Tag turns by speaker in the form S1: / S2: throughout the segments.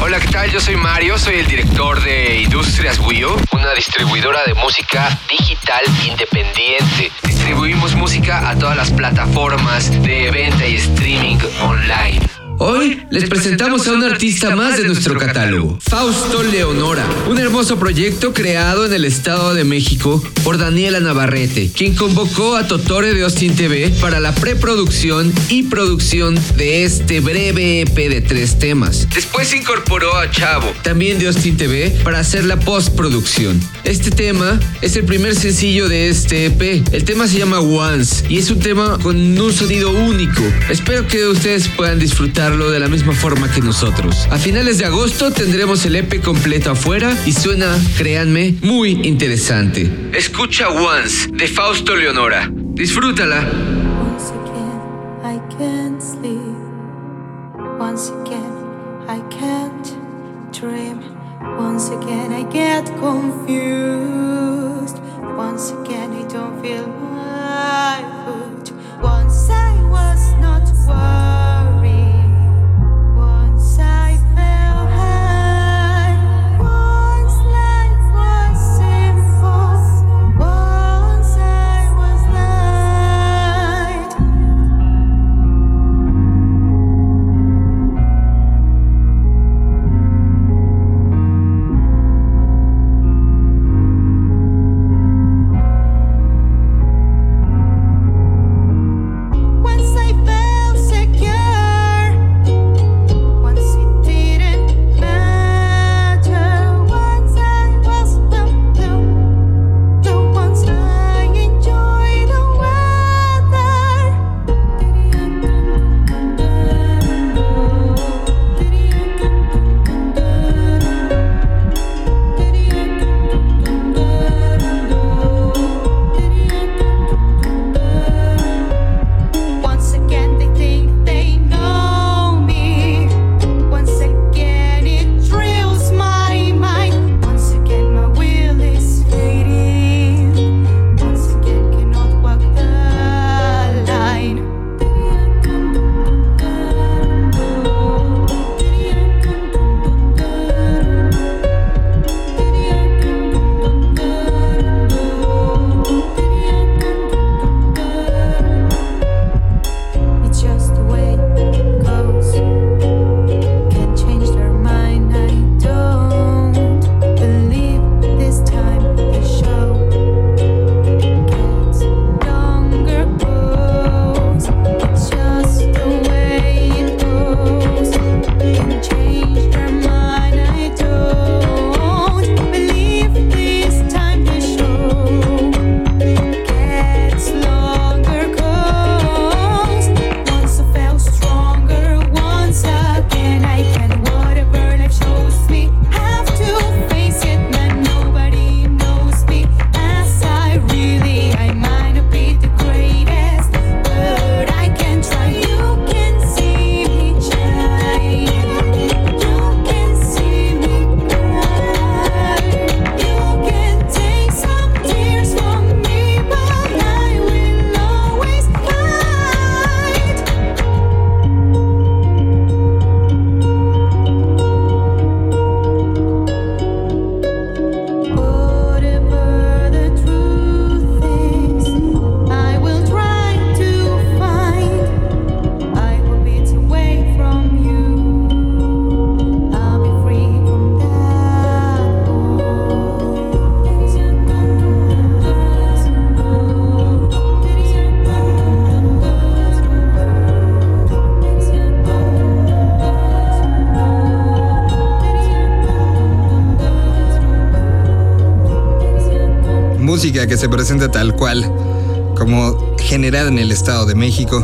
S1: Hola, ¿qué tal? Yo soy Mario, soy el director de Industrias Wio, una distribuidora de música digital independiente. Distribuimos música a todas las plataformas de venta y streaming online. Hoy les presentamos a un artista más de nuestro catálogo, Fausto Leonora, un hermoso proyecto creado en el Estado de México por Daniela Navarrete, quien convocó a Totore de Austin TV para la preproducción y producción de este breve EP de tres temas. Después se incorporó a Chavo, también de Austin TV, para hacer la postproducción. Este tema es el primer sencillo de este EP. El tema se llama Once y es un tema con un sonido único. Espero que ustedes puedan disfrutar de la misma forma que nosotros. A finales de agosto tendremos el EP completo afuera y suena, créanme, muy interesante. Escucha Once de Fausto Leonora. Disfrútala.
S2: Once again, I can't sleep. Once again, I can't dream. Once again, I get confused. Once again, I don't feel my foot. Once I was not worried.
S3: Que se presenta tal cual, como generada en el Estado de México.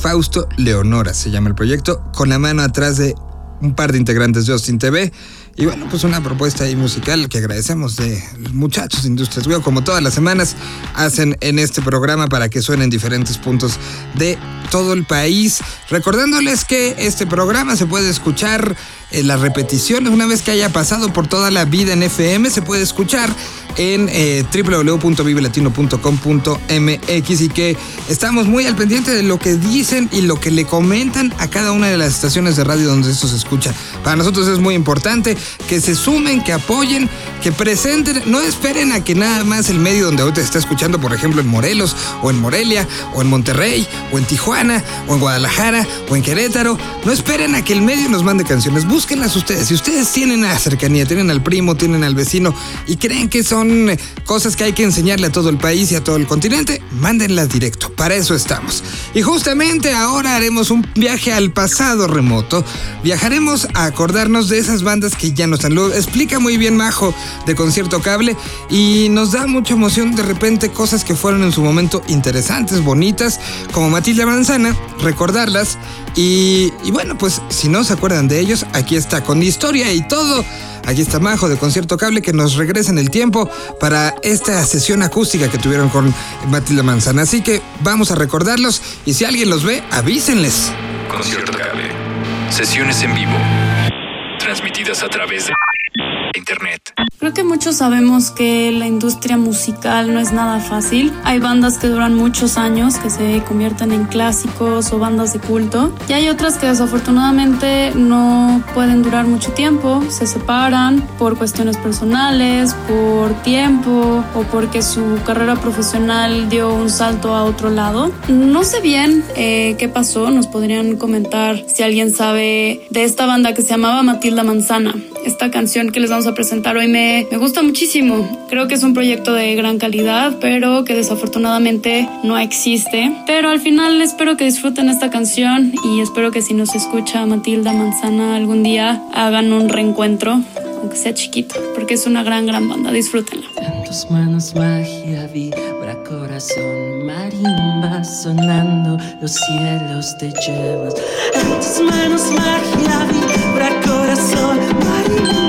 S3: Fausto Leonora se llama el proyecto, con la mano atrás de un par de integrantes de Austin TV. Y bueno, pues una propuesta ahí musical que agradecemos de los muchachos de Industrias Weo, como todas las semanas hacen en este programa para que suenen diferentes puntos de todo el país. Recordándoles que este programa se puede escuchar en las repeticiones una vez que haya pasado por toda la vida en FM, se puede escuchar en eh, www.vivelatino.com.mx y que estamos muy al pendiente de lo que dicen y lo que le comentan a cada una de las estaciones de radio donde esto se escucha. Para nosotros es muy importante que se sumen, que apoyen, que presenten, no esperen a que nada más el medio donde ahorita se está escuchando, por ejemplo en Morelos o en Morelia o en Monterrey o en Tijuana o en Guadalajara o en Querétaro, no esperen a que el medio nos mande canciones, búsquenlas ustedes. Si ustedes tienen la cercanía, tienen al primo, tienen al vecino y creen que son eh, cosas que hay que enseñarle a todo el país y a todo el continente, mándenlas directo. Para eso estamos. Y justamente ahora haremos un viaje al pasado remoto. Viajaremos a acordarnos de esas bandas que ya no están. Lo explica muy bien Majo de Concierto Cable y nos da mucha emoción de repente cosas que fueron en su momento interesantes, bonitas, como Matilda Manzana, recordarlas. Y, y bueno, pues si no se acuerdan de ellos, aquí está con historia y todo. Aquí está Majo de Concierto Cable que nos regresa en el tiempo para esta sesión acústica que tuvieron con Matilda Manzana. Así que vamos a recordarlos y si alguien los ve, avísenles.
S4: Concierto Cable. Sesiones en vivo. Transmitidas a través de Internet.
S5: Creo que muchos sabemos que la industria musical no es nada fácil. Hay bandas que duran muchos años, que se convierten en clásicos o bandas de culto. Y hay otras que desafortunadamente no pueden durar mucho tiempo, se separan por cuestiones personales, por tiempo o porque su carrera profesional dio un salto a otro lado. No sé bien eh, qué pasó, nos podrían comentar si alguien sabe de esta banda que se llamaba Matilda Manzana. Esta canción que les vamos a presentar hoy me, me gusta muchísimo. Creo que es un proyecto de gran calidad, pero que desafortunadamente no existe. Pero al final espero que disfruten esta canción y espero que si nos escucha Matilda Manzana algún día hagan un reencuentro, aunque sea chiquito, porque es una gran, gran banda. Disfrútenla.
S6: En tus manos magia vibra corazón marimba sonando los cielos te llevas en tus manos magia vibra corazón marimba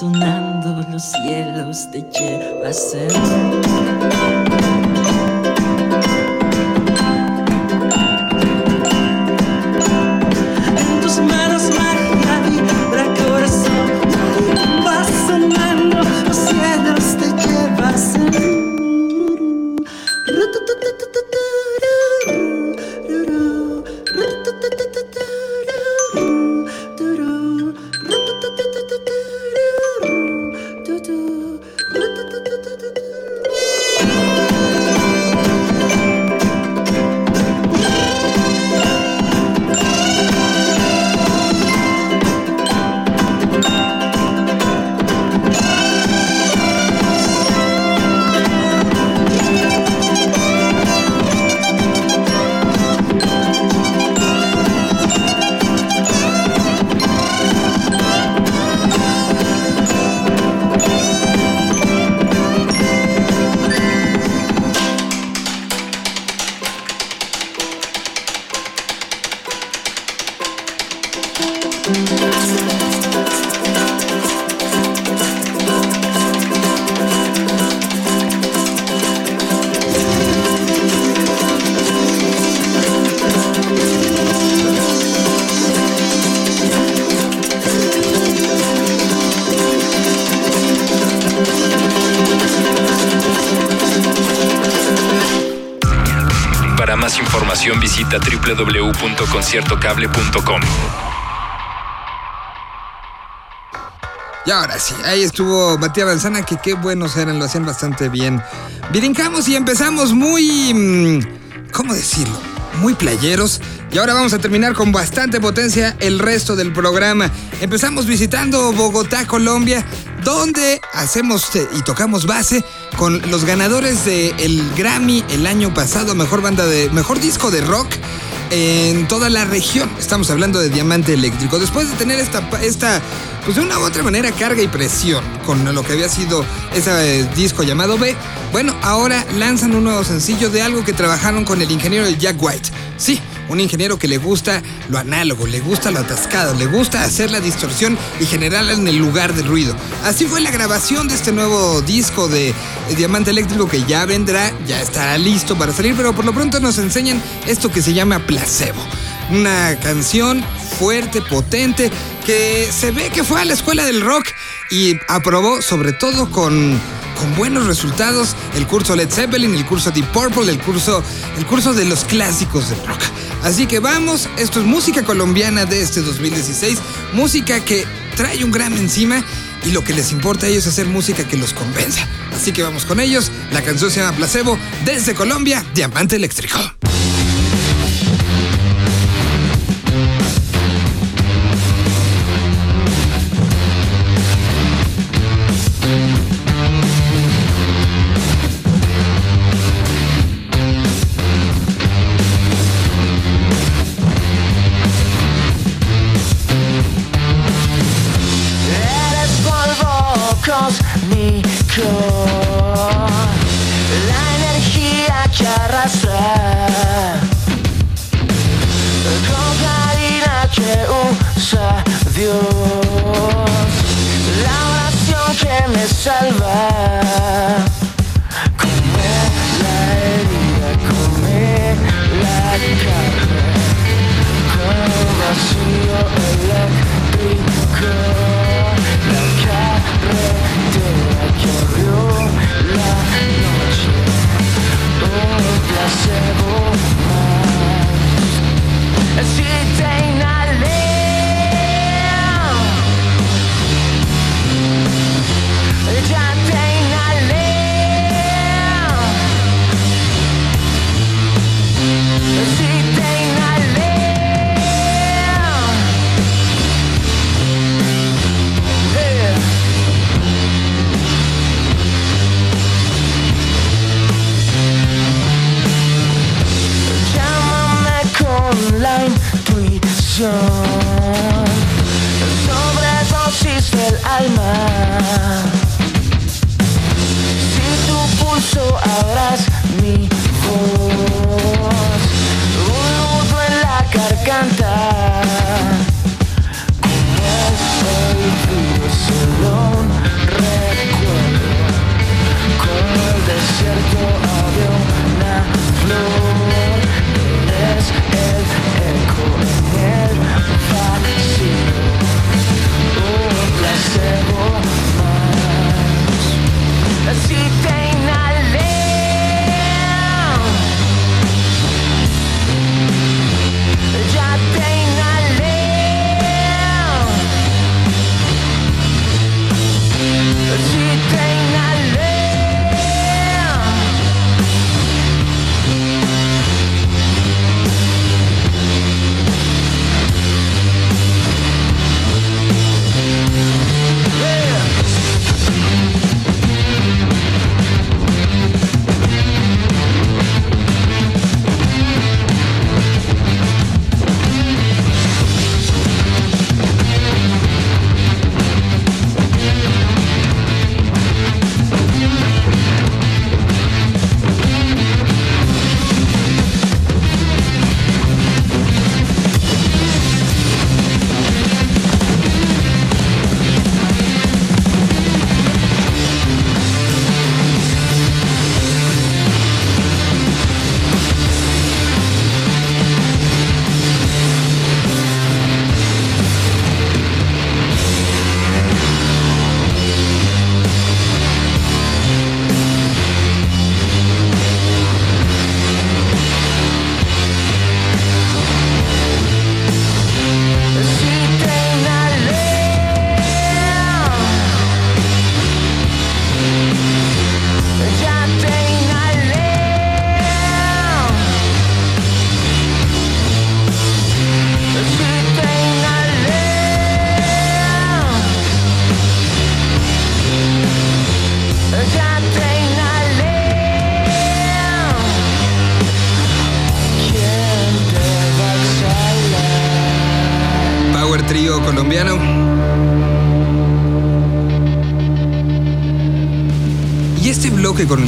S6: sonando los cielos te llevas. En
S4: más información visita www.conciertocable.com.
S3: Y ahora sí, ahí estuvo Matías Manzana, que qué buenos eran, lo hacían bastante bien. Brincamos y empezamos muy... mm, ¿Cómo decirlo? Muy playeros. Y ahora vamos a terminar con bastante potencia el resto del programa. Empezamos visitando Bogotá, Colombia, donde hacemos eh, y tocamos base con los ganadores del Grammy el año pasado, mejor banda de, mejor disco de rock. en toda la región. Estamos hablando de Diamante Eléctrico. Después de tener esta, esta pues de una u otra manera, carga y presión con lo que había sido ese disco llamado B, bueno, ahora lanzan un nuevo sencillo de algo que trabajaron con el ingeniero Jack White. Sí, un ingeniero que le gusta lo análogo, le gusta lo atascado, le gusta hacer la distorsión y generarla en el lugar del ruido. Así fue la grabación de este nuevo disco de Diamante Eléctrico que ya vendrá, ya estará listo para salir, pero por lo pronto nos enseñan esto que se llama placebo. Una canción fuerte, potente, que se ve que fue a la escuela del rock y aprobó sobre todo con con buenos resultados el curso Led Zeppelin, el curso Deep Purple, el curso, el curso de los clásicos del rock. Así que vamos, esto es música colombiana de este 2016, música que trae un gran encima y lo que les importa a ellos es hacer música que los convenza. Así que vamos con ellos, la canción se llama Placebo, desde Colombia, Diamante Eléctrico.
S7: show.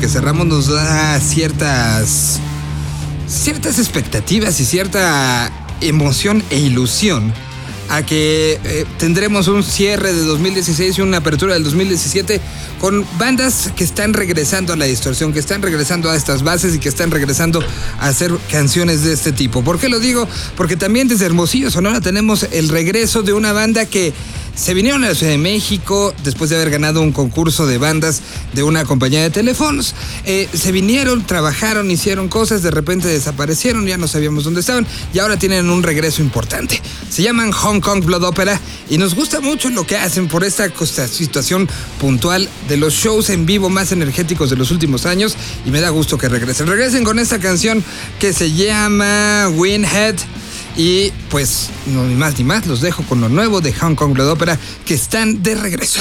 S7: Que
S3: cerramos nos da ciertas ciertas expectativas y cierta emoción e ilusión a que eh, tendremos un cierre de 2016 y una apertura del 2017 con bandas que están regresando a la distorsión, que están regresando a estas bases y que están regresando a hacer canciones de este tipo. ¿Por qué lo digo? Porque también desde Hermosillo, Sonora, tenemos el regreso de una banda que se vinieron a la Ciudad de México después de haber ganado un concurso de bandas de una compañía de teléfonos. Eh, se vinieron, trabajaron, hicieron cosas, de repente desaparecieron, ya no sabíamos dónde estaban y ahora tienen un regreso importante. Se llaman Hong Kong Blood Opera y nos gusta mucho lo que hacen por esta situación puntual de los shows en vivo más energéticos de los últimos años y me da gusto que regresen. Regresen con esta canción que se llama Winhead. Y pues, no ni más ni más, los dejo con lo nuevo de Hong Kong Blood Opera que están de regreso.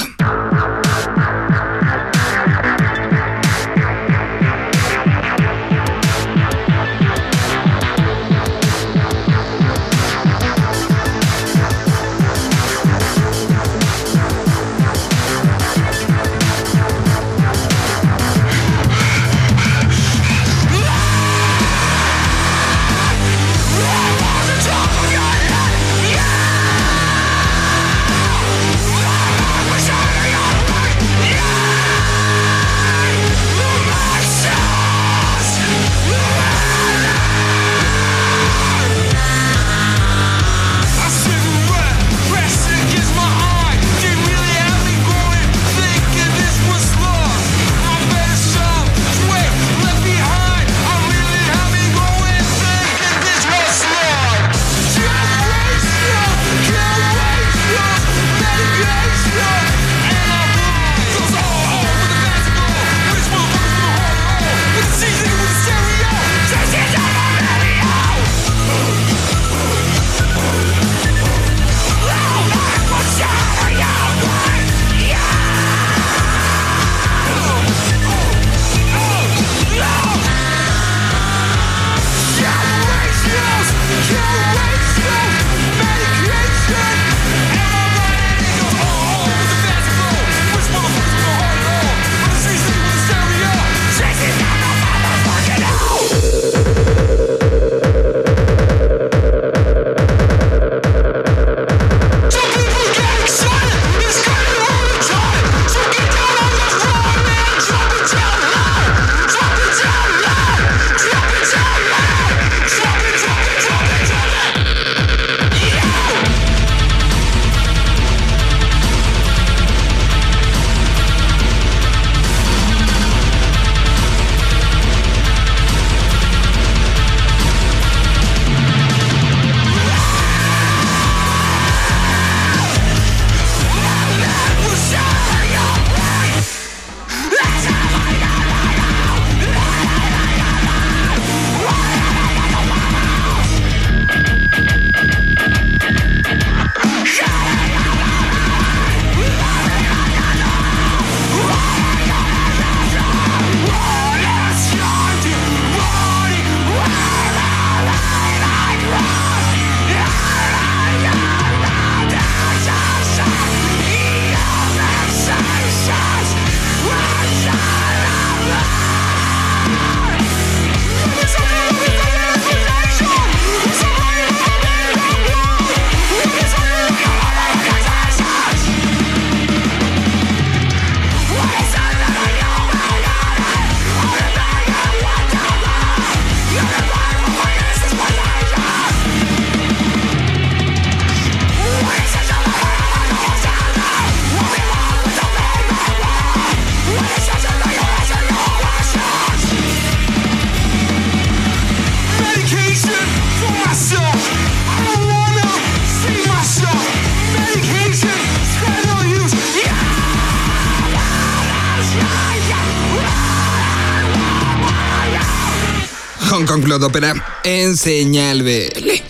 S3: Blood Opera en señal BL.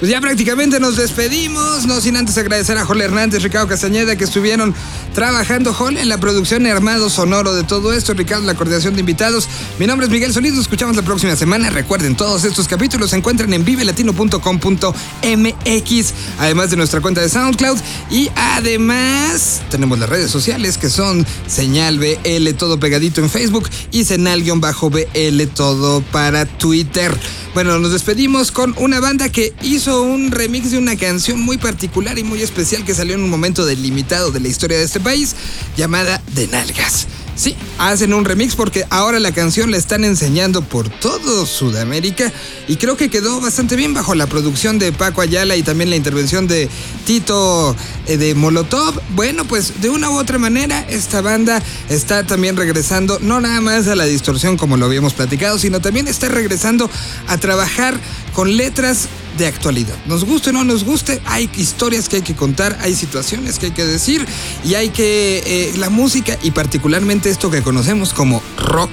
S3: Pues ya prácticamente nos despedimos, no sin antes agradecer a Jorge Hernández, Ricardo Castañeda que estuvieron trabajando, en la producción armado sonoro de todo esto, Ricardo la coordinación de invitados. Mi nombre es Miguel Solís, nos escuchamos la próxima semana. Recuerden, todos estos capítulos se encuentran en vivelatino.com.mx, además de nuestra cuenta de SoundCloud y además tenemos las redes sociales que son Señal BL todo pegadito en Facebook y Senal-BL todo para Twitter. Bueno, nos despedimos con una banda que hizo un remix de una canción muy particular y muy especial que salió en un momento delimitado de la historia de este país, llamada De Nalgas. Sí, hacen un remix porque ahora la canción la están enseñando por todo Sudamérica y creo que quedó bastante bien bajo la producción de Paco Ayala y también la intervención de Tito eh, de Molotov. Bueno, pues de una u otra manera esta banda está también regresando no nada más a la distorsión como lo habíamos platicado, sino también está regresando a trabajar con letras de actualidad. Nos guste o no nos guste, hay historias que hay que contar, hay situaciones que hay que decir y hay que... eh, la música y particularmente esto que conocemos como rock,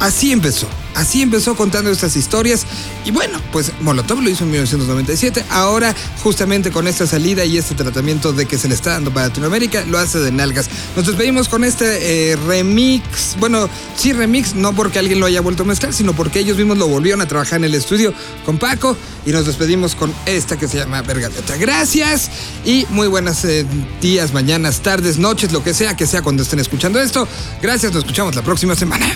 S3: así empezó. Así empezó contando estas historias y bueno, pues Molotov lo hizo en 1997, ahora justamente con esta salida y este tratamiento de que se le está dando para Latinoamérica, lo hace de nalgas. Nos despedimos con este eh, remix, bueno, sí remix, no porque alguien lo haya vuelto a mezclar, sino porque ellos mismos lo volvieron a trabajar en el estudio con Paco y nos despedimos con esta que se llama Vergaleta. Gracias y muy buenas eh, días, mañanas, tardes, noches, lo que sea que sea cuando estén escuchando esto. Gracias, nos escuchamos la próxima semana.